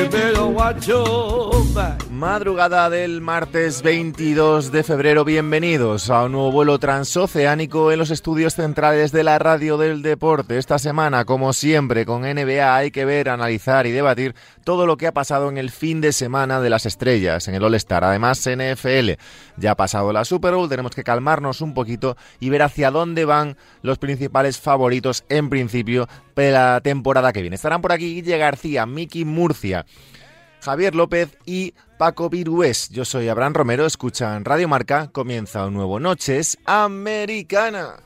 You better watch your back. Madrugada del martes 22 de febrero, bienvenidos a un nuevo vuelo transoceánico en los estudios centrales de la radio del deporte. Esta semana, como siempre, con NBA hay que ver, analizar y debatir todo lo que ha pasado en el fin de semana de las estrellas, en el All-Star. Además, NFL ya ha pasado la Super Bowl, tenemos que calmarnos un poquito y ver hacia dónde van los principales favoritos en principio de la temporada que viene. Estarán por aquí Guille García, Miki Murcia. Javier López y Paco Virués. Yo soy Abraham Romero, escuchan Radio Marca, comienza un nuevo Noches Americana.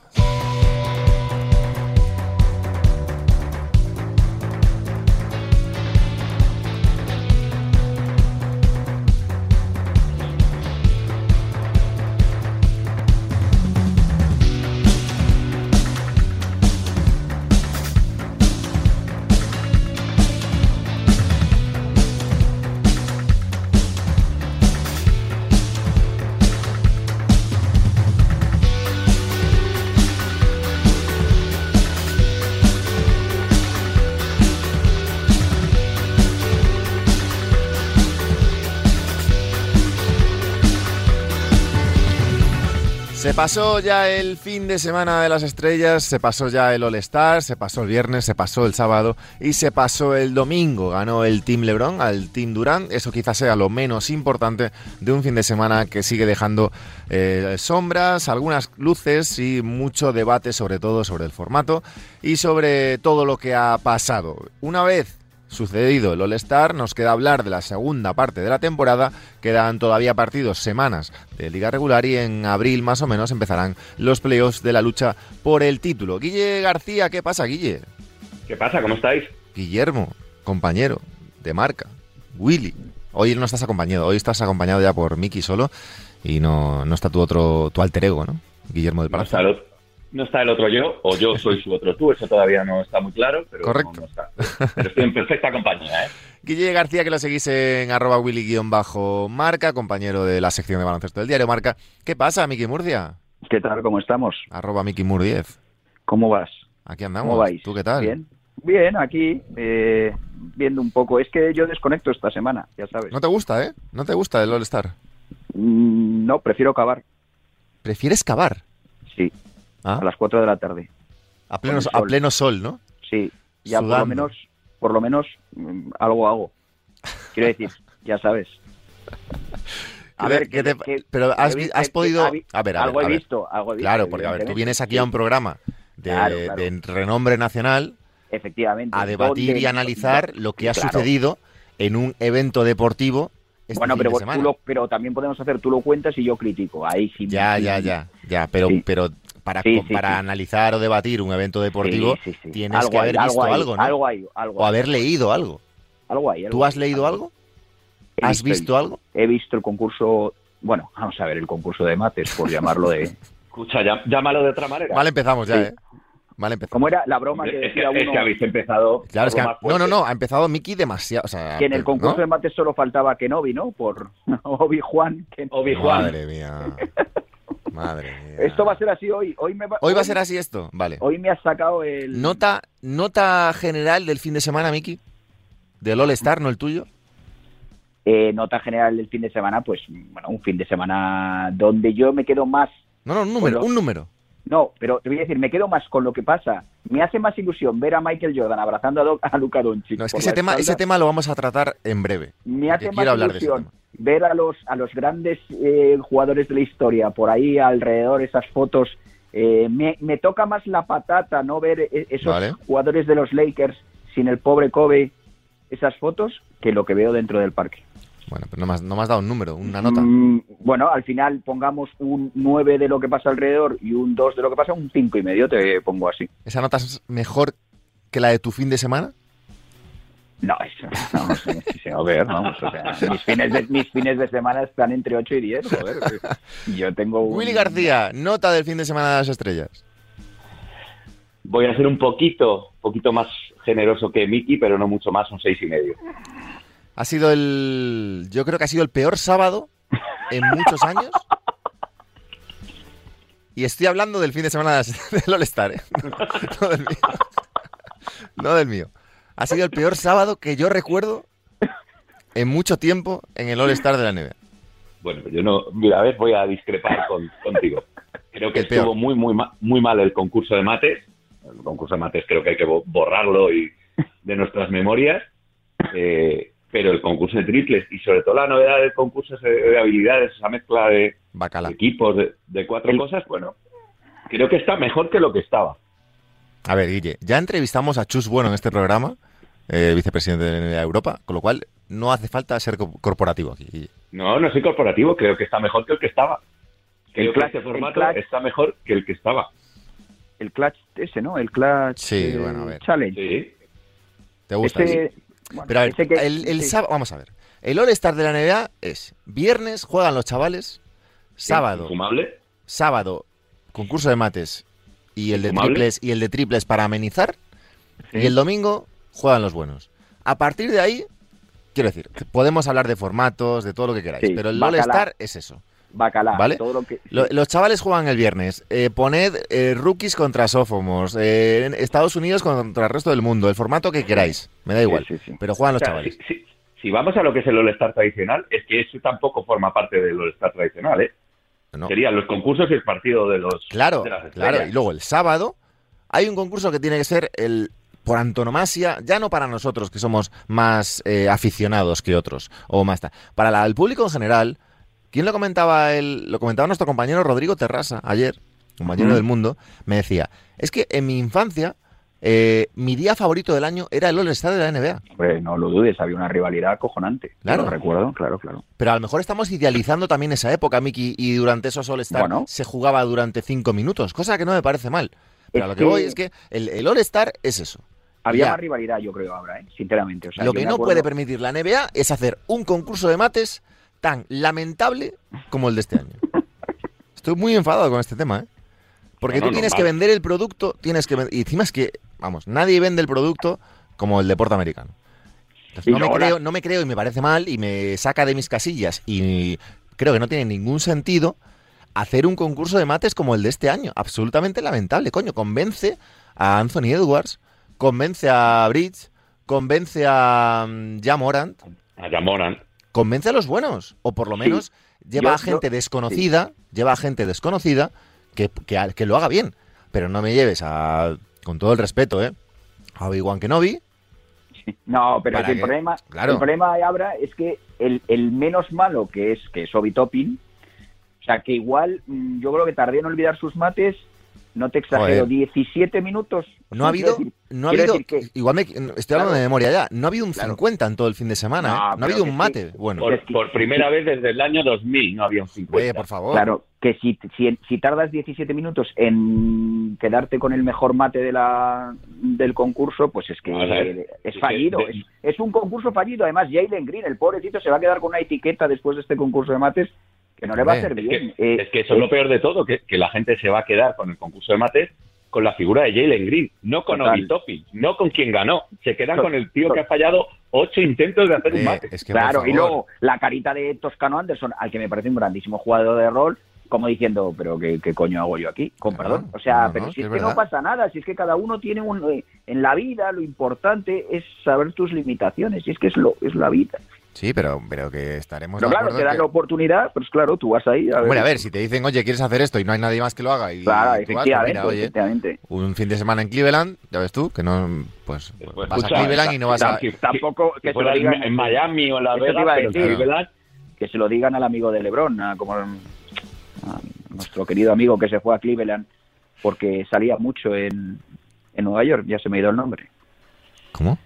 Pasó ya el fin de semana de las estrellas, se pasó ya el All-Star, se pasó el viernes, se pasó el sábado y se pasó el domingo. Ganó el Team LeBron al Team Durant. Eso quizás sea lo menos importante de un fin de semana que sigue dejando eh, sombras, algunas luces y mucho debate sobre todo sobre el formato y sobre todo lo que ha pasado. Una vez sucedido el All-Star, nos queda hablar de la segunda parte de la temporada. Quedan todavía partidos, semanas de liga regular y en abril más o menos empezarán los playoffs de la lucha por el título. Guille García, ¿qué pasa, Guille? ¿Qué pasa? ¿Cómo estáis? Guillermo, compañero de marca. Willy. Hoy no estás acompañado, hoy estás acompañado ya por Miki solo y no, no está tu otro, tu alter ego, ¿no? Guillermo del Palacio. No no está el otro yo, o yo soy su otro tú, eso todavía no está muy claro, pero Correcto. No, no está. Pero estoy en perfecta compañía, ¿eh? Guille García, que lo seguís en arroba willy-marca, compañero de la sección de baloncesto del diario Marca. ¿Qué pasa, Miki Murcia? ¿Qué tal? ¿Cómo estamos? Arroba Miki Mur 10. ¿Cómo vas? Aquí andamos. ¿Cómo vais? ¿Tú qué tal? Bien. Bien, aquí eh, viendo un poco. Es que yo desconecto esta semana, ya sabes. No te gusta, ¿eh? No te gusta el All-Star. Mm, no, prefiero cavar. ¿Prefieres cavar? Sí, ¿Ah? a las 4 de la tarde. A pleno, a sol. pleno sol, ¿no? Sí, ya por lo menos, por lo menos mm, algo hago. Quiero decir, ya sabes. A ¿Qué- ver, qué te- que- pero has, que- has que- podido... A ver, a ver, algo a he ver. visto, algo he visto. Claro, porque a ver, tú vienes aquí a un programa de, Claro, claro. de renombre nacional Efectivamente. a debatir ¿dónde- y analizar lo que ha Claro. sucedido en un evento deportivo este Bueno, pero, vos- tú lo- pero también podemos hacer, tú lo cuentas y yo critico. Ahí sí. Ya, ya, ya, ya, pero, Sí. pero para, Sí, co- sí, para sí. analizar o debatir un evento deportivo Sí, sí, sí. tienes Algo que haber hay, visto hay, algo, ¿no? Algo hay, algo o hay. haber leído algo. Algo hay, algo ¿Tú has hay, leído algo? He ¿Has visto algo? He visto el concurso, bueno, vamos a ver, el concurso de mates, por llamarlo de... Escucha, ya- llámalo de otra manera. Vale, empezamos ya, Sí. ¿eh? Vale, empezamos. ¿Cómo era la broma que Hombre, es, que, decía es uno? que habéis empezado. Claro, es que algo ha- más no, no, no, ha empezado Mickey demasiado, o sea, Que en el concurso ¿no? de mates solo faltaba Kenobi, ¿no? Por Obi-Juan. Obi-Juan. Madre mía. Madre mía. Esto va a ser así hoy. Hoy me va, Hoy va a ser así esto, vale. Hoy me has sacado el... Nota, nota general del fin de semana, Miki. Del All Star, no el tuyo. eh, nota general del fin de semana, pues, bueno, un fin de semana donde yo me quedo más No, no, un número, un número. No, pero te voy a decir, me quedo más con lo que pasa. Me hace más ilusión ver a Michael Jordan abrazando a, Do- a Luka Doncic. No, es que ese tema, espalda. ese tema lo vamos a tratar en breve. Me hace más quiero hablar de ese ilusión. Ver a los a los grandes eh, jugadores de la historia por ahí alrededor, esas fotos. Eh, me, me toca más la patata no ver eh, esos Vale. jugadores de los Lakers sin el pobre Kobe, esas fotos, que lo que veo dentro del parque. Bueno, pero no me has, no me has dado un número, una nota. Mm, bueno, al final pongamos un 9 de lo que pasa alrededor y un 2 de lo que pasa, un cinco y medio te pongo así. ¿Esa nota es mejor que la de tu fin de semana? No, no, sí, sí, a ver, vamos, o sea, mis fines, de, mis fines de semana están entre 8 y 10, joder. que Yo tengo un... Willy García, nota del fin de semana de las estrellas. Voy a ser un poquito, poquito más generoso que Miki, pero no mucho más, un seis y medio. Ha sido el. Yo creo que ha sido el peor sábado en muchos años. Y estoy hablando del fin de semana del All-Star, ¿eh? No, del mío. No del mío. Ha sido el peor sábado que yo recuerdo en mucho tiempo en el All-Star de la NBA. Bueno, yo no, mira, a ver, voy a discrepar con- contigo. Creo que El peor. estuvo muy, muy, ma- muy mal el concurso de mates. El concurso de mates creo que hay que bo- borrarlo y de nuestras memorias. Eh, pero el concurso de triples y sobre todo la novedad del concurso de habilidades, esa mezcla de equipos, de, de cuatro cosas, bueno, creo que está mejor que lo que estaba. A ver, Guille, ya entrevistamos a Chus Bueno en este programa, eh, vicepresidente de la NBA Europa, con lo cual no hace falta ser co- corporativo aquí. No, no soy corporativo, creo que está mejor que el que estaba. Creo que clutch- el formato clutch- está mejor que el que estaba. El clutch ese, ¿no? El clutch Sí, eh, bueno, a ver. challenge. Sí. ¿Te gusta? Bueno, Pero a ver, que- el, el sí. sábado, vamos a ver. El All-Star de la NBA es viernes juegan los chavales, sábado, Infumable. sábado concurso de mates y el de triples y el de triples para amenizar Sí. y el domingo juegan los buenos. A partir de ahí, quiero decir, podemos hablar de formatos, de todo lo que queráis, Sí, pero el. All-Star es eso. Bacalao, ¿Vale? todo lo que... Lo- los chavales juegan el viernes. Eh, poned eh, rookies contra sophomores. eh, Estados Unidos contra el resto del mundo. El formato que queráis. Me da igual. sí, sí. Pero juegan los O sea, chavales. si, vamos a lo que es el All-Star tradicional, es que eso tampoco forma parte del All-Star tradicional, ¿eh? No. Serían los concursos y el partido de los Claro, de las claro. Y luego el sábado hay un concurso que tiene que ser el por antonomasia, ya no para nosotros que somos más eh, aficionados que otros o más para la- el público en general. ¿Quién lo comentaba? El, lo comentaba nuestro compañero Rodrigo Terrasa ayer, compañero Ujú. del mundo, me decía, es que en mi infancia eh, mi día favorito del año era el All-Star de la NBA. Hombre, no lo dudes, había una rivalidad acojonante. Claro. Lo recuerdo, claro, claro. Pero a lo mejor estamos idealizando también esa época, Miki, y durante esos All-Star Bueno. se jugaba durante cinco minutos, cosa que no me parece mal. Pero a lo que que- voy es que el, el All-Star es eso. Había Ya. más rivalidad, yo creo, ahora, ¿eh? sinceramente. O sea, lo que no acuerdo- puede permitir la NBA es hacer un concurso de mates tan lamentable como el de este año. Estoy muy enfadado con este tema, ¿eh? Porque No, tú no, tienes que vender el producto, tienes que y encima es que, vamos, nadie vende el producto como el deporte americano. Entonces, no, me creo, no me creo y me parece mal y me saca de mis casillas y creo que no tiene ningún sentido hacer un concurso de mates como el de este año. Absolutamente lamentable, coño. Convence a Anthony Edwards, convence a Bridge, convence a mm, Ja Morant, A Jamoran. convence a los buenos. O por lo menos lleva Yo- a gente yo- desconocida, lleva a gente desconocida que, que, que lo haga bien. Pero no me lleves a, con todo el respeto, ¿eh? A Obi-Wan Kenobi. No, pero Para es que el que- problema, claro. el problema Abra, es que el, el menos malo que es que es Obi Toppin, o sea que igual mm, yo creo que tardé en olvidar sus mates, no te exagero, Joder. 17 minutos. No ha habido, decir- no ha habido, que- igual me, estoy hablando Claro. de memoria ya, no ha habido un Claro. 50 en todo el fin de semana, No, ¿eh? No ha habido un sí. mate. Bueno, Por, primera vez desde el año 2000 no había un 50. oye, por favor. Claro, que si, si, si tardas 17 minutos en quedarte con el mejor mate de la, del concurso, pues es que ver. es fallido. es un concurso fallido. Además, Jalen Green, el pobrecito, se va a quedar con una etiqueta después de este concurso de mates que no le va a hacer Es bien. que, Eh, es que eso es lo peor de todo, que, que la gente se va a quedar con el concurso de mates con la figura de Jalen Green, no con Total. Obi Toppin, no con quien ganó. Se quedan con el tío que ha fallado ocho intentos de hacer un mate. es que, claro, y luego la carita de Toscano Anderson, al que me parece un grandísimo jugador de rol, como diciendo, pero ¿qué, qué coño hago yo aquí? Con Claro, perdón. O sea, no, pero si que es es que no pasa nada, si es que cada uno tiene un... eh, en la vida lo importante es saber tus limitaciones, y es que es, lo, es la vida. Sí, pero, pero que estaremos de claro, te dan que- la oportunidad, pues claro, tú vas ahí. A Hombre, a ver, si te dicen, oye, ¿quieres hacer esto? Y no hay nadie más que lo haga. Y Claro, tú vas, pues efectivamente, oye, un fin de semana en Cleveland, ya ves tú, que no, pues, Pues, vas escucha, a Cleveland y no vas a... Tampoco que si se fuera lo en- digan- en Miami o en Las Eso te Vegas, iba a pero en decir. Cleveland, que se lo digan al amigo de LeBron, a- como a nuestro querido amigo que se fue a Cleveland porque salía mucho en, en Nueva York, ya se me ha ido el nombre. ¿Cómo?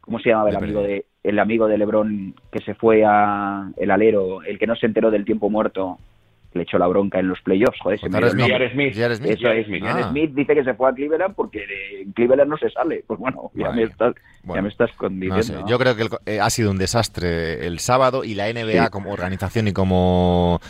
¿Cómo se llamaba el amigo de el amigo de LeBron que se fue a el alero, el que no se enteró del tiempo muerto, le echó la bronca en los playoffs, joder, se me Smith. nombre. Smith. Eso es. Ah. Smith dice que se fue a Cleveland porque de en Cleveland no se sale. Pues bueno, ya, Vaya. me estás, Bueno, ya me estás No yo creo que el eh, ha sido un desastre el sábado y la NBA Sí. como organización y como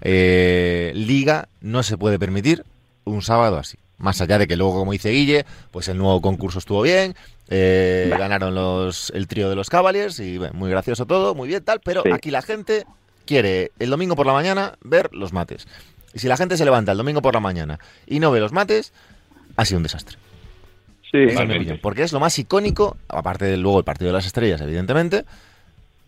eh, liga no se puede permitir un sábado así. Más allá de que luego, como dice Guille, pues el nuevo concurso estuvo bien, eh, ganaron los el trío de los Cavaliers y bueno, muy gracioso todo, muy bien tal, pero Sí. aquí la gente quiere el domingo por la mañana ver los mates. Y si la gente se levanta el domingo por la mañana y no ve los mates, ha sido un desastre. Sí, opinión, porque es lo más icónico, aparte de luego el partido de las estrellas, evidentemente,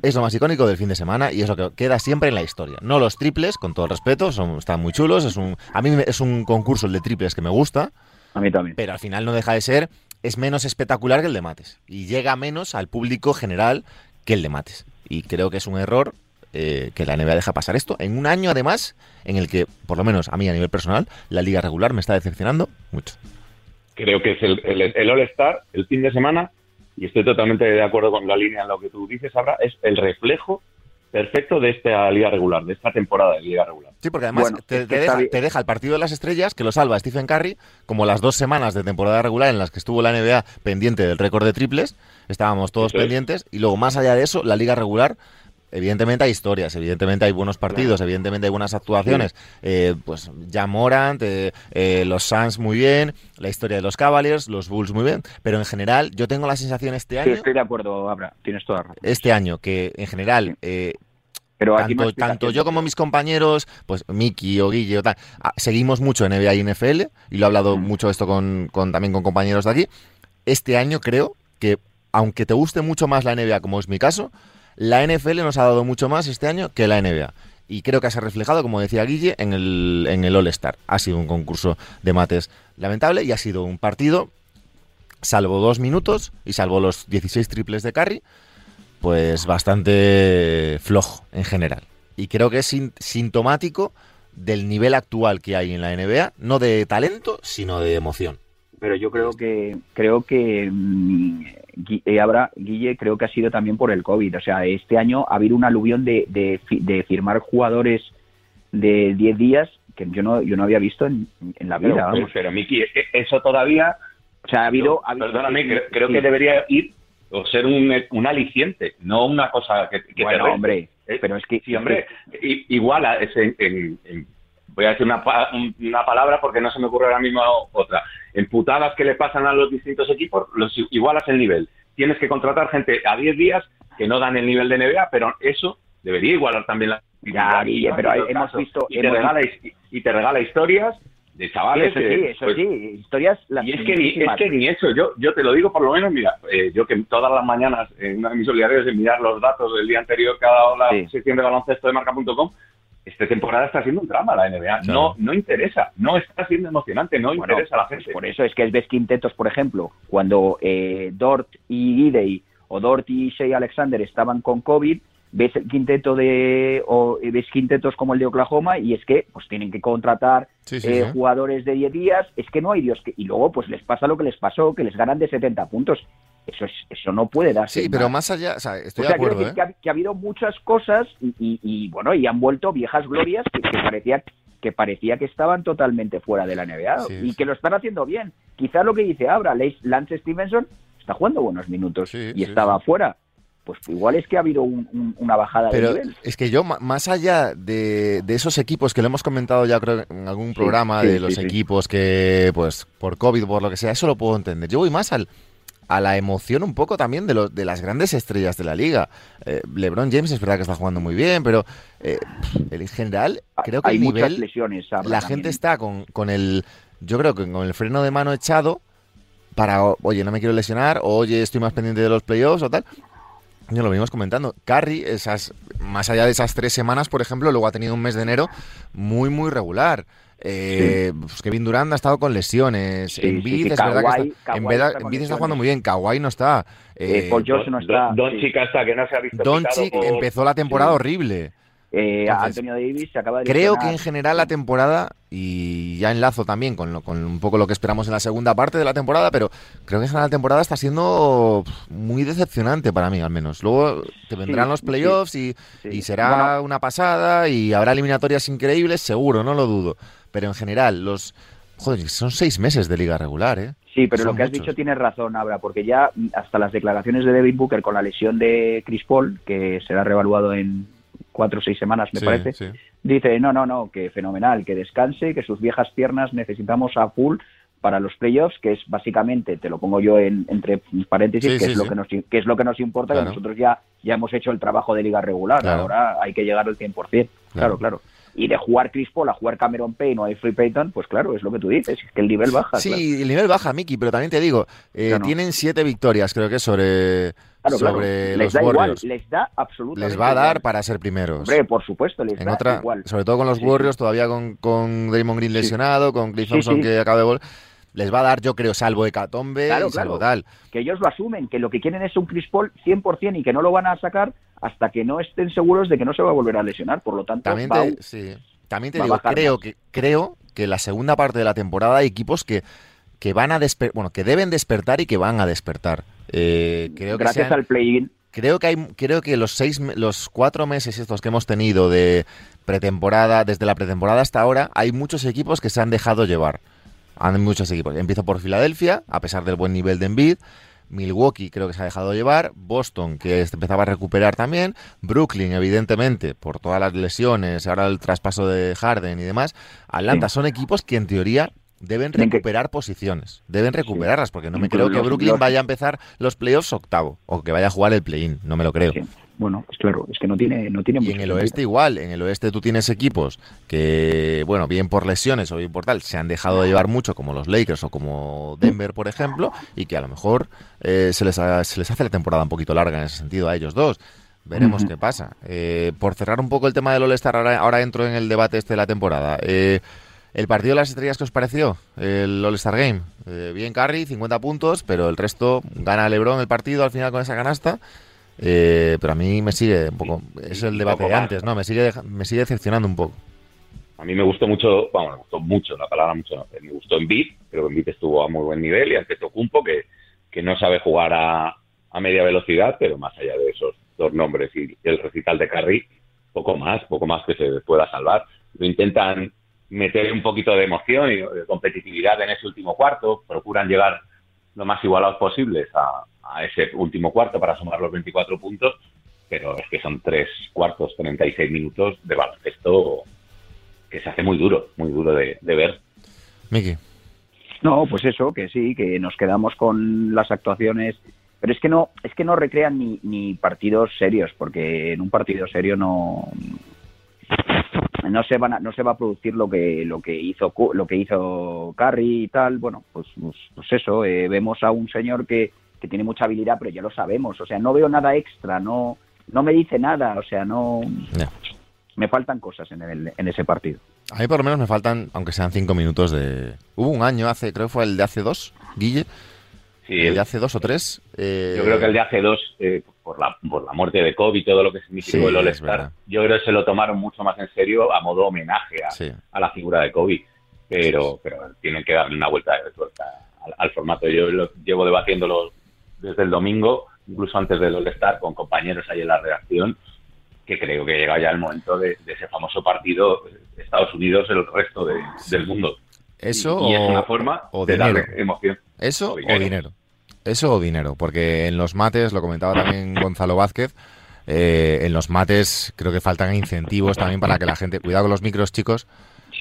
es lo más icónico del fin de semana y es lo que queda siempre en la historia. No los triples, con todo el respeto, son, están muy chulos, es un, a mí es un concurso el de triples que me gusta, a mí también. pero al final no deja de ser, es menos espectacular que el de mates y llega menos al público general que el de mates. Y creo que es un error eh, que la NBA deja pasar esto en un año además en el que, por lo menos a mí a nivel personal, la liga regular me está decepcionando mucho. Creo que es el, el, el All-Star, el fin de semana, y estoy totalmente de acuerdo con la línea en lo que tú dices, Abra, es el reflejo perfecto de esta liga regular, de esta temporada de liga regular. Sí, porque además Bueno, te, deja, te deja el partido de las estrellas que lo salva Stephen Curry, como las dos semanas de temporada regular en las que estuvo la NBA pendiente del récord de triples, estábamos todos pendientes, y luego más allá de eso, la liga regular, evidentemente hay historias, evidentemente hay buenos partidos, evidentemente hay buenas actuaciones, eh, pues ya Morant, eh, eh, los Suns muy bien, la historia de los Cavaliers, los Bulls muy bien, pero en general yo tengo la sensación este Sí, año, estoy de acuerdo, Abra, tienes toda razón. este año, que en general eh, Pero aquí tanto, yo como mis compañeros, pues Miki o Guille o tal, ah, seguimos mucho NBA y NFL, y lo he hablado Mm. mucho esto con, con- también con compañeros de aquí. Este año creo que, aunque te guste mucho más la NBA, como es mi caso, la NFL nos ha dado mucho más este año que la NBA. Y creo que se ha reflejado, como decía Guille, en el, en el All-Star. Ha sido un concurso de mates lamentable y ha sido un partido, salvo dos minutos y salvo los 16 triples de Curry, pues bastante flojo en general. Y creo que es sin- sintomático del nivel actual que hay en la NBA, no de talento, sino de emoción. Pero yo creo que creo que mm, Gui- eh, Guille creo que ha sido también por el COVID o sea este año ha habido una aluvión de, de, de firmar jugadores de 10 días que yo no yo no había visto en, en la vida Pero, vamos. pero, Miki, e- eso todavía, o sea ha habido, yo- ha habido- perdóname, creo, creo sí. que debería ir o ser un, un aliciente, no una cosa que, que bueno hombre Eh, pero es que Sí, hombre, igual a- es en- en- en- voy a decir una, una palabra porque no se me ocurre ahora mismo otra. En putadas que le pasan a los distintos equipos, los igualas el nivel. Tienes que contratar gente a 10 días que no dan el nivel de NBA, pero eso debería igualar también la Ya, Guille, pero hemos visto- y te, regala, y te regala historias de Sí, chavales eso sí eso pues, sí historias las y es que, ni, es que ni eso, yo, yo te lo digo por lo menos, mira, eh, yo que todas las mañanas en una de mis solidarios de mirar los datos del día anterior cada la Sí. sección de baloncesto de marca.com, esta temporada está siendo un drama la NBA. Claro. No, no interesa, no está siendo emocionante, no Bueno, interesa a la gente. por eso es que ves quintetos, por ejemplo, cuando eh, Dort y Gidey o Dort y Shea Alexander estaban con COVID, ves el quinteto de o eh, ves quintetos como el de Oklahoma y es que pues tienen que contratar Sí, sí, eh, sí. jugadores de 10 días, es que no hay Dios que y luego pues les pasa lo que les pasó, que les ganan de 70 puntos. Eso es eso no puede darse. Sí, pero más allá, o sea, estoy o sea, de acuerdo, ¿eh? que, ha, que ha habido muchas cosas y, y- y, bueno, y han vuelto viejas glorias que, que parecía que parecía que estaban totalmente fuera de la NBA Sí, y que lo están haciendo bien. Quizás lo que dice Abra, Lance Stevenson está jugando buenos minutos Sí, y sí, estaba fuera. Pues igual es que ha habido un- un- una bajada Pero de nivel. es que yo, más allá de, de esos equipos que lo hemos comentado ya creo en algún programa, de los equipos que, pues, por COVID, por lo que sea, eso lo puedo entender. Yo voy más al, a la emoción un poco también de, los de las grandes estrellas de la liga. Eh, LeBron James es verdad que está jugando muy bien, pero eh, en general creo que Hay el muchas nivel, lesiones. La también. gente está con, con el, yo creo que con el freno de mano echado para, oye, no me quiero lesionar, o, oye, estoy más pendiente de los playoffs o tal. Ya lo venimos comentando. Curry, esas, más allá de esas tres semanas, por ejemplo, luego ha tenido un mes de enero muy, muy regular. Eh, pues Kevin Durant ha estado con lesiones. Sí, sí, sí, es verdad Kawhi- que está, Kawhi Embiid, está jugando muy bien. Kawhi no está. Eh, Eh, Paul George no está. Don sí. Chica está que no se ha visto Doncic por- empezó la temporada Sí. horrible. Eh, Antonio Davis se acaba de Creo que en general la temporada, y ya enlazo también con, con un poco lo que esperamos en la segunda parte de la temporada, pero creo que en general la temporada está siendo muy decepcionante para mí, al menos. Luego te vendrán los playoffs y, será una pasada y habrá eliminatorias increíbles, seguro, no lo dudo. Pero en general, los. Joder, son seis meses de liga regular, ¿eh? Sí, pero lo que has dicho tienes razón, Abra, porque ya hasta las declaraciones de David Booker con la lesión de Chris Paul, que será revaluado en cuatro o seis semanas, me parece, dice, no, no, no, que fenomenal, que descanse, que sus viejas piernas necesitamos a full para los playoffs, que es básicamente, te lo pongo yo en, entre paréntesis, que, es lo que, nos, que es lo que nos importa, que nosotros ya, ya hemos hecho el trabajo de liga regular, ahora hay que llegar al 100%. Claro, claro. Y de jugar Chris Paul a jugar Cameron Payne o a Free Payton, pues claro, es lo que tú dices, es que el nivel baja. Sí, el nivel baja, Miki, pero también te digo, eh, tienen siete victorias, creo que sobre, sobre los les Warriors. les da absolutamente Les va a dar para ser primeros. Hombre, por supuesto, les da otra, igual. Sobre todo con los Warriors, todavía con, con Draymond Green lesionado, con Cliff Thompson que acaba de volver les va a dar, yo creo, salvo Hecatombe y salvo tal. Que ellos lo asumen, que lo que quieren es un Chris Paul 100% y que no lo van a sacar hasta que no estén seguros de que no se va a volver a lesionar. Por lo tanto, también te, sí. también te digo, creo que, creo que la segunda parte de la temporada hay equipos que, que van a bueno, que deben despertar y que van a despertar. Eh, creo Gracias al play-in. Creo que hay, creo que los seis, los cuatro meses estos que hemos tenido de pretemporada, desde la pretemporada hasta ahora, hay muchos equipos que se han dejado llevar. Hay muchos equipos. Empiezo por Filadelfia, a pesar del buen nivel de Embiid. Milwaukee creo que se ha dejado llevar, Boston que empezaba a recuperar también, Brooklyn evidentemente por todas las lesiones, ahora el traspaso de Harden y demás, Atlanta son equipos que en teoría deben recuperar posiciones, deben recuperarlas porque no me creo que Brooklyn vaya a empezar los playoffs octavo o que vaya a jugar el play-in, no me lo creo bueno, es claro, es que no tiene, no tiene Y en el oeste igual, en el oeste tú tienes equipos que, bueno, bien por lesiones o bien por tal, se han dejado de llevar mucho, como los Lakers o como Denver, por ejemplo, y que a lo mejor eh, se, les se les hace la temporada un poquito larga en ese sentido a ellos dos. Veremos qué pasa. Eh, por cerrar un poco el tema del All-Star, ahora, entro en el debate este de la temporada. Eh, ¿El partido de las estrellas qué os pareció? El All-Star Game. bien Curry, 50 puntos, pero el resto gana LeBron el partido al final con esa canasta. Eh, pero a mí me sigue un poco, es el debate de antes, ¿no? Me sigue, me sigue decepcionando un poco. A mí me gustó mucho, bueno, me gustó mucho, la palabra mucho, me gustó en beat, creo que en beat estuvo a muy buen nivel y ante Tocumpo que, que no sabe jugar a, a media velocidad, pero más allá de esos dos nombres y el recital de Carry, poco más, poco más que se pueda salvar. Lo intentan meter un poquito de emoción y de competitividad en ese último cuarto, procuran llegar lo más igualados posibles a, a ese último cuarto para sumar los 24 puntos, pero es que son tres cuartos, 36 minutos de baloncesto que se hace muy duro, muy duro de, ver. Miki. No, pues eso, que sí, que nos quedamos con las actuaciones, pero es que no, es que no recrean ni, ni partidos serios, porque en un partido serio no no se van no se va a producir lo que lo que hizo lo que hizo Curry y tal bueno pues pues, pues eso eh, vemos a un señor que que tiene mucha habilidad, pero ya lo sabemos. O sea, no veo nada extra, no, no me dice nada, o sea, no... Me faltan cosas en, el, en ese partido. A mí por lo menos me faltan, aunque sean cinco minutos de... Hubo un año hace, creo que fue el de hace dos, Guille. Sí, el de hace dos o tres. Eh, yo creo que el de hace dos, eh, por, la, por la muerte de Kobe y todo lo que significó el All-Star, yo creo que se lo tomaron mucho más en serio a modo homenaje a, a la figura de Kobe. Pero, pero tienen que darle una vuelta de tuerca al, al, formato. Yo lo, llevo debatiéndolo desde el domingo, incluso antes del All-Star, con compañeros ahí en la redacción, que creo que llega ya el momento de, ese famoso partido Estados Unidos el resto del mundo. Eso y, es una forma o de dinero. darle emoción. Eso o dinero. Eso o dinero, porque en los mates, lo comentaba también Gonzalo Vázquez, eh, en los mates creo que faltan incentivos también para que la gente, cuidado con los micros chicos,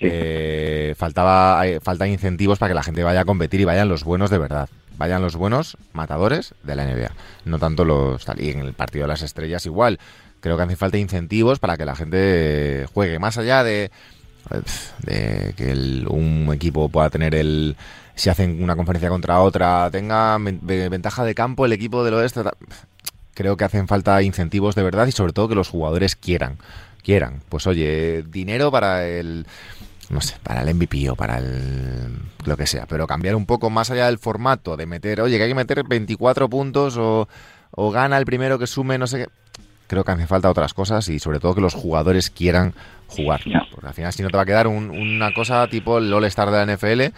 eh, faltaba, faltan incentivos para que la gente vaya a competir y vayan los buenos de verdad vayan los buenos matadores de la NBA, no tanto los tal. Y en el partido de las estrellas igual. Creo que hace falta incentivos para que la gente juegue más allá de, de que un equipo pueda tener el si hacen una conferencia contra otra tenga ventaja de campo el equipo del oeste creo que hacen falta incentivos de verdad y sobre todo que los jugadores quieran quieran pues oye dinero para el no sé, para el MVP o para el lo que sea, pero cambiar un poco más allá del formato, de meter, oye, que hay que meter 24 puntos o, o gana el primero que sume, no sé qué. creo que hace falta otras cosas y sobre todo que los jugadores quieran jugar. Porque al final si no te va a quedar un- una cosa tipo el All-Star de la NFL,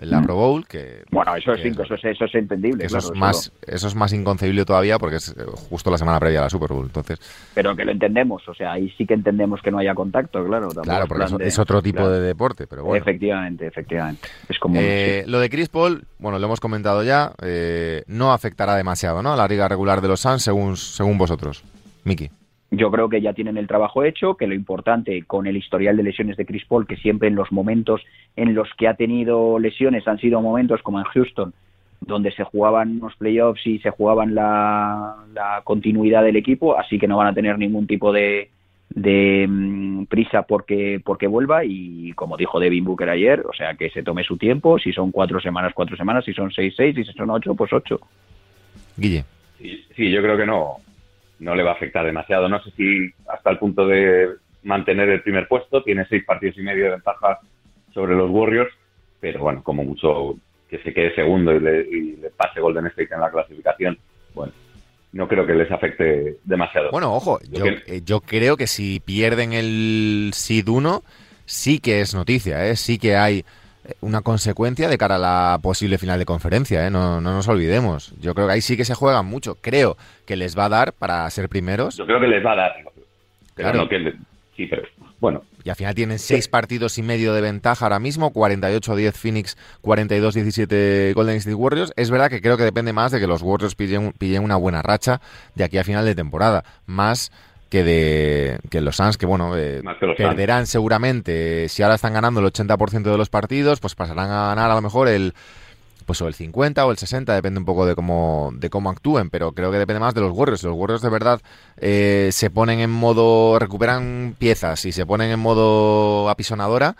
la. Pro Bowl, que, Bueno, eso es, que- eso es, eso es entendible. eso, claro, es más, eso es más inconcebible todavía porque es eh, justo la semana previa a la Super Bowl. Entonces, Pero que lo entendemos, o sea, ahí sí que entendemos que no haya contacto, claro. claro, es porque de- es otro tipo claro. de deporte, pero bueno. Efectivamente, efectivamente. Es como... Eh, sí. Lo de Chris Paul, bueno, lo hemos comentado ya, eh, no afectará demasiado, ¿no? A la liga regular de los Suns, según, según vosotros. Miki. Yo creo que ya tienen el trabajo hecho, que lo importante con el historial de lesiones de Chris Paul, que siempre en los momentos en los que ha tenido lesiones han sido momentos como en Houston, donde se jugaban unos playoffs y se jugaban la, la continuidad del equipo, así que no van a tener ningún tipo de, de mm, prisa porque, porque vuelva y como dijo Devin Booker ayer, o sea, que se tome su tiempo, si son cuatro semanas, cuatro semanas, si son seis, seis, y si son ocho, pues ocho. Guille. Sí, sí, yo creo que no, no le va a afectar demasiado. No sé si hasta el punto de mantener el primer puesto, tiene seis partidos y medio de ventaja sobre los Warriors, pero bueno, como mucho que se quede segundo y le, y le pase Golden State en la clasificación, bueno, no creo que les afecte demasiado. Bueno, ojo, Yo yo, que- eh, yo creo que si pierden el Seed 1, sí que es noticia, ¿eh? Sí que hay una consecuencia de cara a la posible final de conferencia, ¿eh? No, no nos olvidemos. Yo creo que ahí sí que se juegan mucho. Creo que les va a dar para ser primeros. Yo creo que les va a dar, pero Claro. no que le- sí, pero bueno, Y al final tienen seis partidos y medio de ventaja ahora mismo, 48-10 Phoenix, 42-17 Golden State Warriors. Es verdad que creo que depende más de que los Warriors pillen, pillen una buena racha de aquí a final de temporada, más que de que los Suns, que bueno, eh, que Suns. perderán seguramente, si ahora están ganando el 80% de los partidos, pues pasarán a ganar a lo mejor el pues o el 50 o el 60, depende un poco de cómo, de cómo actúen, pero creo que depende más de los Warriors. Los Warriors de verdad eh, se ponen en modo, recuperan piezas y se ponen en modo apisonadora,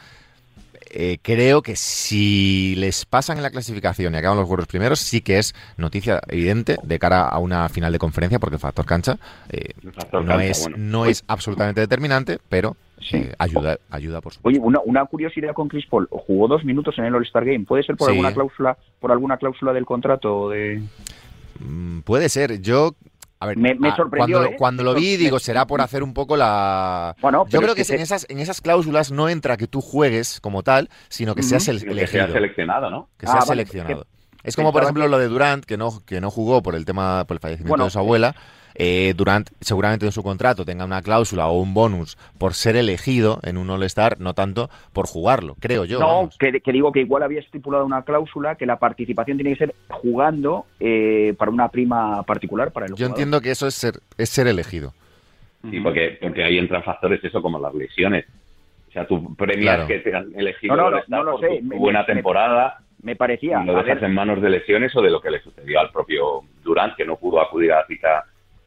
eh, creo que si les pasan en la clasificación y acaban los Warriors primeros, sí que es noticia evidente de cara a una final de conferencia, porque el factor cancha eh, el factor no, cancha, es, bueno. no es absolutamente determinante, pero Sí. eh, ayuda, ayuda por supuesto. Oye, una, una curiosidad con Chris Paul. Jugó dos minutos en el All-Star Game. ¿Puede ser por Sí. alguna cláusula por alguna cláusula del contrato? De... Mm, Puede ser. Yo. A ver, Me- me ah, sorprendió, Cuando, lo- ¿eh? cuando lo vi, me- digo, será por hacer un poco la. Bueno, Yo creo es que, que en, esas, en esas cláusulas no entra que tú juegues como tal, sino que seas el, Sino que elegido. sea seleccionado, ¿no? que Ah, seas vale, seleccionado. es Es como, por ejemplo, que- lo de Durant, que no, que no jugó por el tema, por el fallecimiento Bueno, de su abuela. Eh, Durant seguramente en su contrato tenga una cláusula o un bonus por ser elegido en un All-Star, no tanto por jugarlo, creo yo. no, que, que digo que igual había estipulado una cláusula que la participación tiene que ser jugando eh, para una prima particular para el Yo jugador. entiendo que eso es ser, es ser elegido. Sí, porque, porque ahí entran factores, eso como las lesiones. O sea, tú premias Claro. que te han elegido No, no, el no, All-Star no lo por sé. tu buena me- temporada Me parecía. y lo dejas ver, en manos de lesiones o de lo que le sucedió al propio Durant, que no pudo acudir a la cita,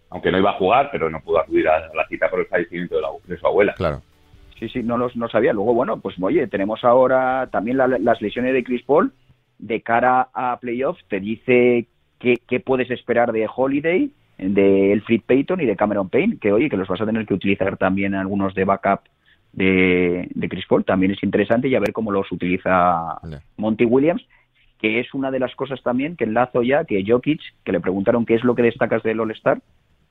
aunque no iba a jugar, pero no pudo acudir a la cita por el fallecimiento de, la- de su abuela. Claro. Sí, sí, no, los, no sabía. Luego, bueno, pues oye, tenemos ahora también la- las lesiones de Chris Paul de cara a playoffs. Te dice qué, qué puedes esperar de Holiday, de Elfrid Payton y de Cameron Payne, que oye, que los vas a tener que utilizar también algunos de backup de, de Chris Paul. También es interesante y a ver cómo los utiliza. Monty Williams, que es una de las cosas también que enlazo ya, que Jokic, que le preguntaron qué es lo que destacas del All-Star,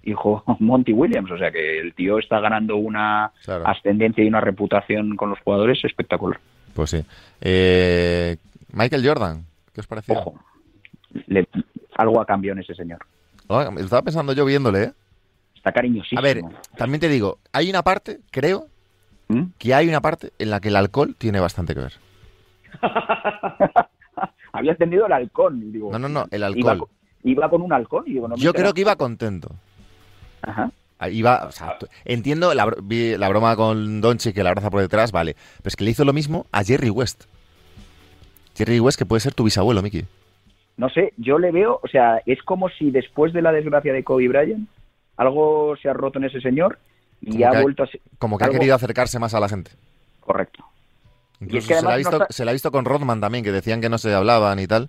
dijo Monty Williams, o sea que el tío está ganando una Claro. ascendencia y una reputación con los jugadores espectacular. Pues sí. Eh, Michael Jordan, ¿qué os pareció? Ojo, le- algo ha cambiado en ese señor. Me estaba pensando yo viéndole, ¿eh? Está cariñosísimo. A ver, también te digo, hay una parte, creo, ¿Mm? que hay una parte en la que el alcohol tiene bastante que ver. Había entendido el halcón. Digo, No, no, no, el Iba, alcohol. con- iba con un halcón y digo, no me Yo creo que iba contento. Ajá. Ah, Iba, o sea, t- entiendo la, broma con Donchi que la abraza por detrás, vale. Pero es que le hizo lo mismo a Jerry West. Jerry West, que puede ser tu bisabuelo, Miki. No sé, yo le veo, o sea, es como si después de la desgracia de Kobe Bryant, algo se ha roto en ese señor y Como ha que vuelto a ser Como que ha querido acercarse más a la gente. correcto. Incluso que se, la ha visto, no está- se la ha visto con Rodman también, que decían que no se hablaban y tal.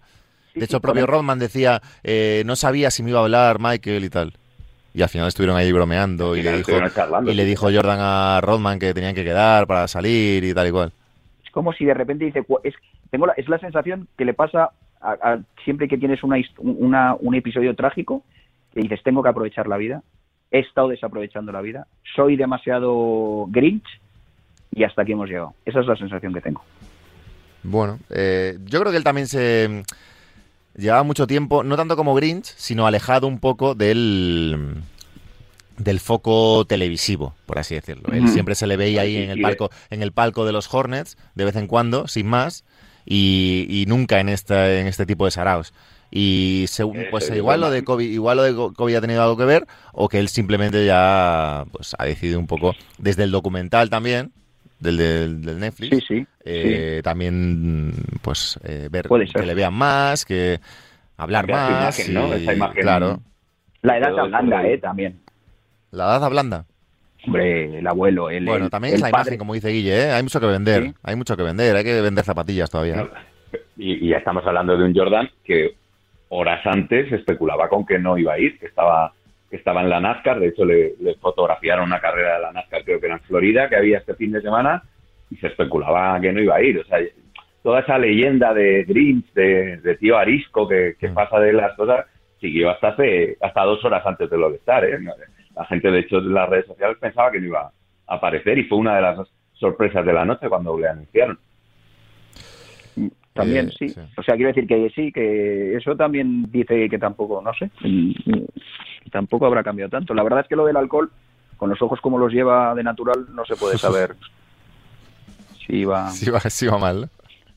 Sí, De sí, hecho, el propio Rodman decía, eh, no sabía si me iba a hablar Michael y tal. Y al final estuvieron ahí bromeando y le dijo, y le dijo Jordan a Rodman que tenían que quedar para salir y tal y cual. Es como si de repente dice, "Cu- es, tengo la, es la sensación que le pasa a, a- siempre que tienes una- un episodio trágico, que dices, tengo que aprovechar la vida. he estado desaprovechando la vida, soy demasiado grinch y hasta aquí hemos llegado. Esa es la sensación que tengo. Bueno, eh, yo creo que él también se llevaba mucho tiempo, no tanto como Grinch, sino alejado un poco del del foco televisivo, por así decirlo. Él siempre se le veía ahí en el palco, en el palco de los Hornets, de vez en cuando, sin más, y, y nunca en esta, en este tipo de saraos. Y según, Eso pues es igual lo de COVID, igual lo de COVID ha tenido algo que ver, o que él simplemente ya pues ha decidido un poco, desde el documental también, del, del, del Netflix, Sí, sí. eh, también pues eh, ver que le vean más, que hablar Cambiar más, imagen, ¿no? y- Esa imagen. claro, La edad eso. ¿eh? También. la edad ablanda. Hombre, el abuelo, el Bueno, también el es la padre. imagen, como dice Guille, ¿eh? hay mucho que vender, Sí. hay mucho que vender, hay que vender zapatillas todavía. No, Y, y ya estamos hablando de un Jordan que horas antes especulaba con que no iba a ir, que estaba que estaba en la NASCAR, de hecho le, le fotografiaron una carrera de la NASCAR, creo que era en Florida, que había este fin de semana, y se especulaba que no iba a ir. O sea, toda esa leyenda de Grinch, de, de tío Arisco, que, que Mm. pasa de las cosas, siguió hasta hace hasta dos horas antes de lo de estar. ¿eh? La gente, de hecho, en las redes sociales pensaba que no iba a aparecer, y fue una de las sorpresas de la noche cuando le anunciaron. También Eh, sí. sí. O sea, quiero decir que sí, que eso también dice que tampoco, no sé, mm, tampoco habrá cambiado tanto. La verdad es que lo del alcohol, con los ojos como los lleva de natural, no se puede saber si va, Sí va, mal.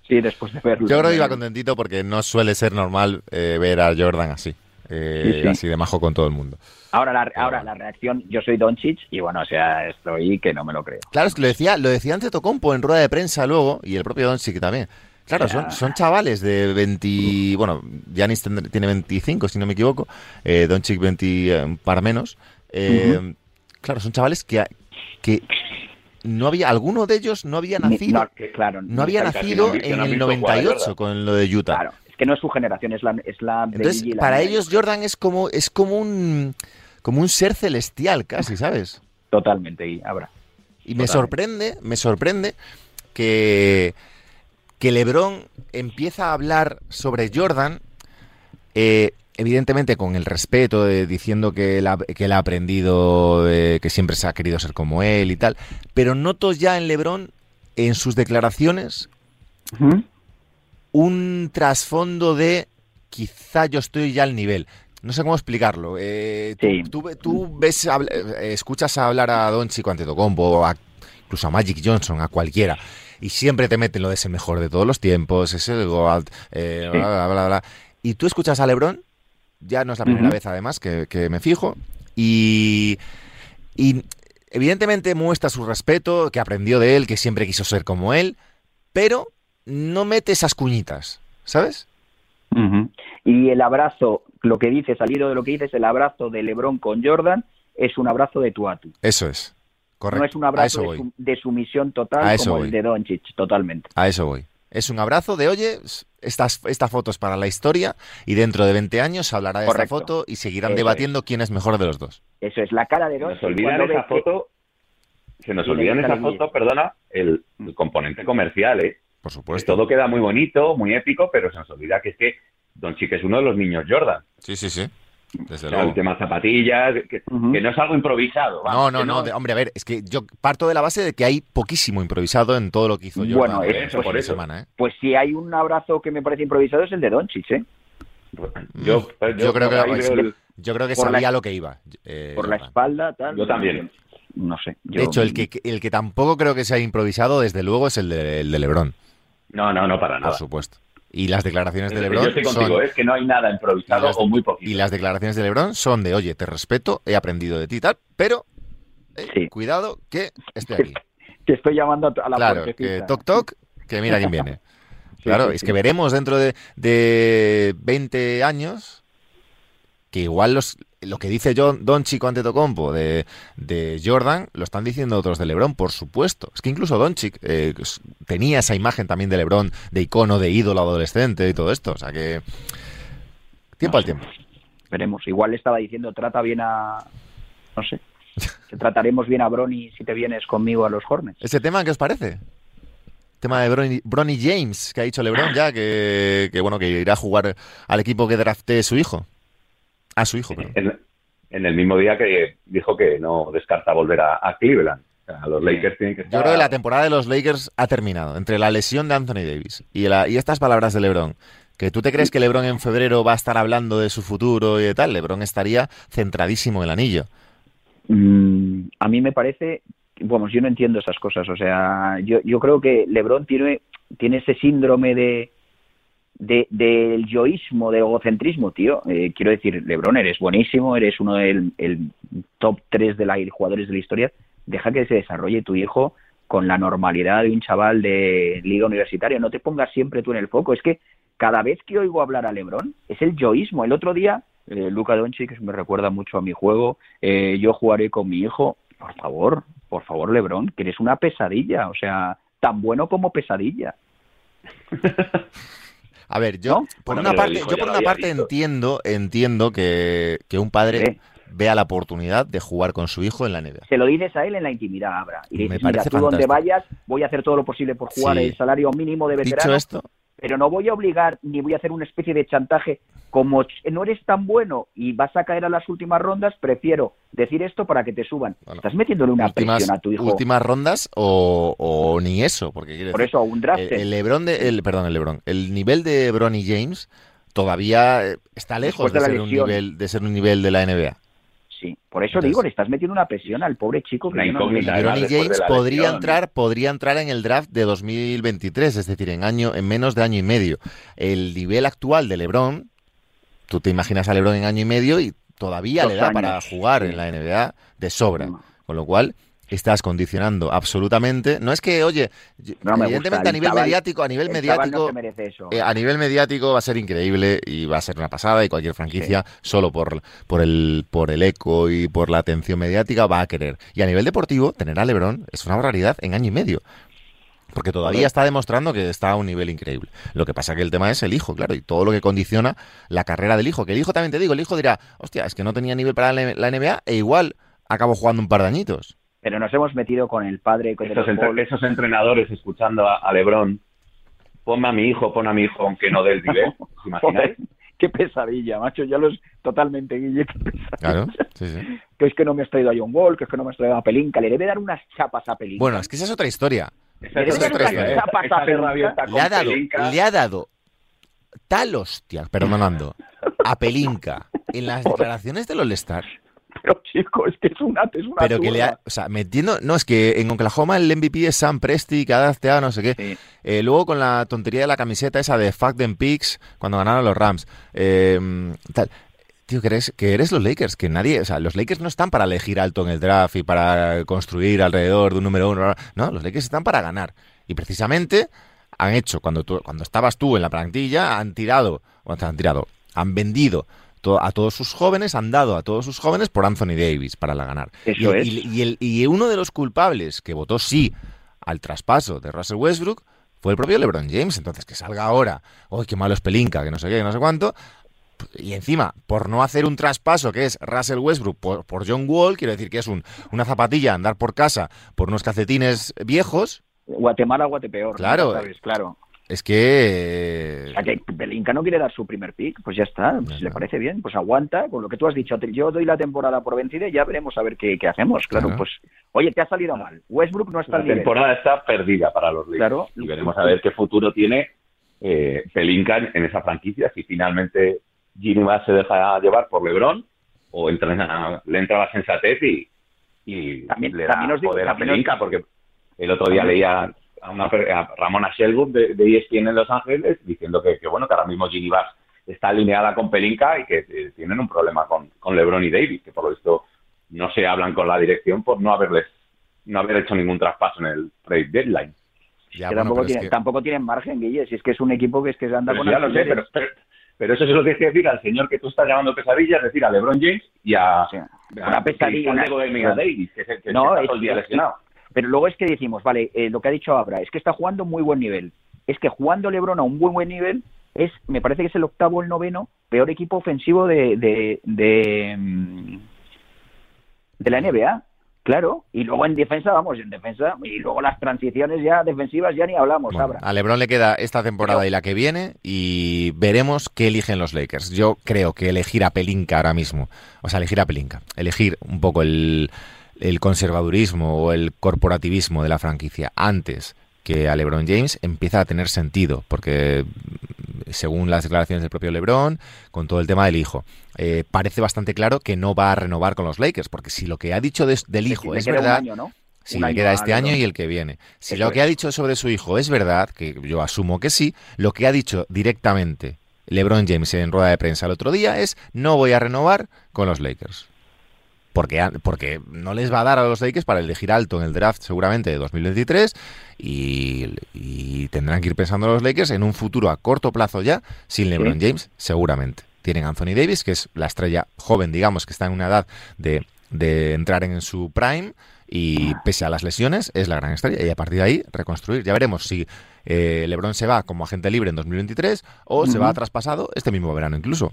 sí, después de verlo. Yo creo que iba contentito porque no suele ser normal eh, ver a Jordan así, eh, Sí, sí. así de majo con todo el mundo. Ahora la, ahora la reacción, yo soy Doncic y bueno, o sea, estoy que no me lo creo. Claro, es que lo decía, lo decía ante Tocompo en rueda de prensa luego, y el propio Doncic también. Claro, son, son chavales de 20, bueno, tendr- tiene 25, si no me equivoco, eh, Doncic 20, eh, un par menos. Eh, Claro, son chavales que, que no había, alguno de ellos no había nacido, no, claro, no había nacido en no el visto jugar a 98 Jordan. con lo de Utah. Claro, es que no es su generación, es la, es la Entonces, para ellos Jordan es como es como un como un ser celestial casi, ¿sabes? Totalmente, y habrá. Y me sorprende, me sorprende que que LeBron empieza a hablar sobre Jordan eh, evidentemente con el respeto de, diciendo que él, ha, que él ha aprendido eh, que siempre se ha querido ser como él y tal, pero noto ya en LeBron en sus declaraciones un trasfondo de quizá yo estoy ya al nivel. No sé cómo explicarlo. Eh, tú, Sí. tú ve- tú ves, habl- escuchas hablar a Don Chico Antetokounmpo, a- incluso a Magic Johnson, a cualquiera, y siempre te meten lo de ese mejor de todos los tiempos, es el GOAT, eh, Sí. bla, bla, bla, bla. Y tú escuchas a LeBron, ya no es la primera vez además que, que me fijo, y, y evidentemente muestra su respeto, que aprendió de él, que siempre quiso ser como él, pero no mete esas cuñitas, ¿sabes? Y el abrazo, lo que dice, salido de lo que dices, el abrazo de LeBron con Jordan es un abrazo de tú a tú. Eso es. Correcto. No es un abrazo de, voy. su- de sumisión total como voy. el de Doncic, totalmente. A eso voy. Es un abrazo de, oye, estas, esta foto es para la historia y dentro de 20 años se hablará de Correcto. esta foto y seguirán Eso debatiendo quién es mejor de los dos. Eso es la cara de Se nos Doncic. olvida en cuando esa que- foto, se nos olvida en esa foto, perdona, el, el componente comercial, ¿eh? Por Pues supuesto. todo queda muy bonito, muy épico, pero se nos olvida que es que Don Chique es uno de los niños Jordan. Sí, sí, sí. Desde O sea, luego. el tema zapatillas, que, no es algo improvisado. No, vamos, no, no, hombre, a ver, es que yo parto de la base de que hay poquísimo improvisado en todo lo que hizo Jordan Bueno, eh, eso, este por eso. semana, ¿eh? Pues si hay un abrazo que me parece improvisado es el de Doncic, ¿eh? Yo, Mm, Yo creo que- el- Yo creo que Por la- sabía lo que iba. eh, Por la Jordan. espalda, tal. Yo también. No sé. De yo- hecho, el que, el que tampoco creo que sea improvisado, desde luego, es el de, el de Lebron, No, no, no, para por nada. supuesto. Y las declaraciones de Yo Lebron estoy contigo, son, es que no hay nada improvisado las- o muy poquito. y las declaraciones de Lebron son de, oye, te respeto, he aprendido de ti y tal, pero eh, Sí. cuidado que estoy aquí. Te estoy llamando a la Claro, que toc toc, que mira quién viene. Sí, Claro, sí, es que veremos dentro de, de 20 años que igual los, lo que dice John, Don Chico ante Tocompo de, de Jordan lo están diciendo otros de Lebron, por supuesto. Es que incluso Don eh, tenía esa imagen también de Lebron, de icono, de ídolo adolescente y todo esto. O sea que. Tiempo No al tiempo. Veremos. Igual le estaba diciendo, trata bien a. No sé. Que trataremos bien a Brony si te vienes conmigo a los Hornets. ¿Ese tema qué os parece? Tema de Bronny, Bronny James, que ha dicho LeBron ya, que, que, bueno, que irá a jugar al equipo que drafte su hijo. A su hijo, perdón. En el mismo día que dijo que no descarta volver a, Cleveland. los Lakers tienen que estar... Yo creo que la temporada de los Lakers ha terminado. Entre la lesión de Anthony Davis y, y estas palabras de LeBron, que tú te crees que LeBron en febrero va a estar hablando de su futuro y de tal, LeBron estaría centradísimo en el anillo. Mm, a mí me parece, bueno, yo no entiendo esas cosas. O sea, yo, yo creo que LeBron tiene, tiene ese síndrome de, del yoísmo, de egocentrismo, tío. Eh, quiero decir, Lebron, eres buenísimo, eres uno del el top 3 de los jugadores de la historia. Deja que se desarrolle tu hijo con la normalidad de un chaval de liga universitaria. No te pongas siempre tú en el foco. Es que cada vez que oigo hablar a Lebron, es el yoísmo. El otro día, eh, Luca Doncic me recuerda mucho a mi juego. Eh, yo jugaré con mi hijo. Por favor, por favor, Lebron, que eres una pesadilla. O sea, tan bueno como pesadilla. A ver, yo por una parte, yo por una parte entiendo, entiendo que, un padre vea la oportunidad de jugar con su hijo en la NBA. Se lo dices a él en la intimidad, Abra. Y le dices, mira, tú donde vayas, voy a hacer todo lo posible por jugar el salario mínimo de veterano. Dicho esto, pero no voy a obligar ni voy a hacer una especie de chantaje. Como no eres tan bueno y vas a caer a las últimas rondas, prefiero decir esto para que te suban. Estás metiéndole una presión a tu hijo. Últimas rondas o, ni eso, porque Por eso, un draft. El, LeBron de, el, perdón, el LeBron. El nivel de Bronny James todavía eh, está lejos de, ser un nivel, de ser un nivel de la NBA. Sí, por eso digo, le estás metiendo una presión al pobre chico. Que James podría entrar, podría entrar en el draft de 2023, es decir, en año, en menos de año y medio. El nivel actual de LeBron, tú te imaginas a LeBron en año y medio y todavía le da para jugar en la NBA de sobra. Con lo cual, estás condicionando absolutamente. No es que, oye, evidentemente a nivel mediático, a nivel mediático, eh, a nivel mediático va a ser increíble y va a ser una pasada y cualquier franquicia solo por, por el por el eco y por la atención mediática va a querer. Y a nivel deportivo, tener a LeBron es una barbaridad en año y medio. Porque todavía está demostrando que está a un nivel increíble. Lo que pasa que el tema es el hijo, claro, y todo lo que condiciona la carrera del hijo. Que el hijo también te digo, el hijo dirá, hostia, es que no tenía nivel para la NBA e igual acabo jugando un par de añitos pero nos hemos metido con el padre. Con esos, esos entrenadores escuchando a, Lebron, ponme a mi hijo, pon a mi hijo, aunque no del nivel. qué pesadilla, macho, ya lo es totalmente Guille, qué pesadilla. Claro, sí, sí. Que es que no me has traído a John Wall, que es que no me has traído a Pelinka, le debe dar unas chapas a Pelinka. Bueno, es que esa es otra historia. Esa es, otra historia. Le ha dado, le ha dado tal hostia, perdonando, a Pelinka en las declaraciones del All-Star pero chico, es que es una, es una Pero que le ha, o sea, metiendo, no, es que en Oklahoma el MVP es Sam Presti, que ha no sé qué. Eh, luego con la tontería de la camiseta esa de Fuck them Picks, cuando ganaron los Rams. Eh, tal. Tío, que eres, que eres los Lakers, que nadie, o sea, los Lakers no están para elegir alto en el draft y para construir alrededor de un número uno. No, los Lakers están para ganar. Y precisamente han hecho, cuando, tú, cuando estabas tú en la plantilla, han tirado, o han tirado, han vendido a todos sus jóvenes, han dado a todos sus jóvenes por Anthony Davis para la ganar. Eso y, es. y, el, y uno de los culpables que votó sí al traspaso de Russell Westbrook fue el propio LeBron James. Entonces, que salga ahora, ¡ay, qué malo es Pelinka! Que no sé qué, que no sé cuánto. Y encima, por no hacer un traspaso que es Russell Westbrook por, John Wall, quiero decir que es un, una zapatilla andar por casa por unos calcetines viejos. Guatemala, Guatepeor. Claro, claro. Es que... O sea, que Belinka no quiere dar su primer pick, pues ya está, si le parece bien, pues aguanta, con lo que tú has dicho, yo doy la temporada por vencida y ya veremos a ver qué, hacemos, claro, pues, oye, te ha salido mal, Westbrook no está La temporada está perdida para los Lakers, claro. y veremos a ver qué futuro tiene eh, en esa franquicia, si finalmente Jimmy va se deja llevar por LeBron, o entra, le entra la sensatez y, y también, le da poder a Pelinka, porque el otro día leía a, una, a Ramona Shelwood de, de ESPN en Los Ángeles diciendo que, bueno, que ahora mismo Ginny Bass está alineada con Pelinka y que eh, tienen un problema con, con LeBron y Davis, que por lo visto no se hablan con la dirección por no haberles no haber hecho ningún traspaso en el trade deadline. tampoco, tampoco, tienen margen, Guille, si es que es un equipo que es que se anda con ya lo sé, pero, pero, eso se lo tienes que decir al señor que tú estás llamando pesadilla, es decir, a LeBron James y a, una pesadilla, Davis, que es el que no, está todo el día lesionado. Pero luego es que decimos, vale, eh, lo que ha dicho Abra, es que está jugando muy buen nivel. Es que jugando Lebron a un buen buen nivel, es, me parece que es el octavo o el noveno peor equipo ofensivo de, de, de, mm, la NBA. Claro, y luego en defensa, vamos, en defensa, y luego las transiciones ya defensivas ya ni hablamos, Bueno, Abra. a LeBron le queda esta temporada Pero- y la que viene y veremos qué eligen los Lakers. Yo creo que elegir a Pelinka ahora mismo, o sea, elegir a Pelinka, elegir un poco el, el conservadurismo o el corporativismo de la franquicia antes que a LeBron James empieza a tener sentido, porque mm, según las declaraciones del propio LeBron, con todo el tema del hijo, eh, parece bastante claro que no va a renovar con los Lakers, porque si lo que ha dicho del hijo es verdad, año, ¿no? Un le queda este año y el que viene. Si Eso lo que es. ha dicho sobre su hijo es verdad, que yo asumo que sí, lo que ha dicho directamente LeBron James en rueda de prensa el otro día es no voy a renovar con los Lakers. Porque, porque no les va a dar a los Lakers para elegir alto en el draft seguramente de 2023 y, y tendrán que ir pensando los Lakers en un futuro a corto plazo ya sin LeBron James seguramente. Tienen Anthony Davis, que es la estrella joven, digamos, que está en una edad de, de entrar en su prime y pese a las lesiones es la gran estrella y a partir de ahí reconstruir. Ya veremos si eh, LeBron se va como agente libre en 2023 o se va traspasado este mismo verano incluso.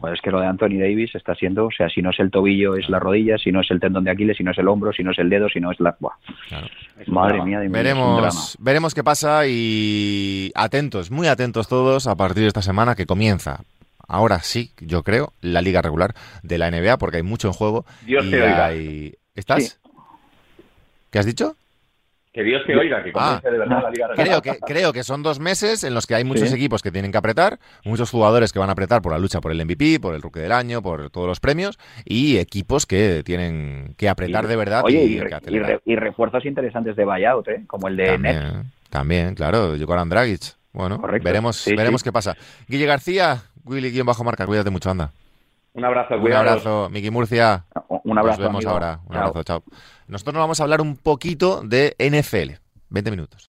Joder, es que lo de Anthony Davis está siendo, o sea, si no es el tobillo, es la rodilla, si no es el tendón de Aquiles, si no es el hombro, si no es el dedo, si no es la... Buah. Claro. Madre drama. mía, de mí, es un drama. Veremos, veremos qué pasa y atentos, muy atentos todos a partir de esta semana que comienza. Ahora sí, yo creo, la liga regular de la NBA porque hay mucho en juego. Dios y te oiga. hay- ¿Estás? Sí. ¿Qué has dicho? Que Dios te oiga, que Ah. comience de verdad la Liga Creo que, creo que son dos meses en los que hay muchos Sí. equipos que tienen que apretar, muchos jugadores que van a apretar por la lucha por el MVP, por el Rookie del Año, por todos los premios, y equipos que tienen que apretar Y- de verdad Oye, y, y, que y acelerar. re- y refuerzos interesantes de buyout, ¿eh? Como el de. También, también, claro, Jokoran Dragic. Bueno, Correcto. veremos, Sí, veremos sí. qué pasa. Guille García, Willy guion bajo marca, cuídate mucho, anda. Un abrazo, Un cuidados. abrazo, Miki Murcia. Un abrazo. Nos vemos amigo. ahora. Un Chao. abrazo, chao. Nosotros nos vamos a hablar un poquito de NFL. 20 minutos.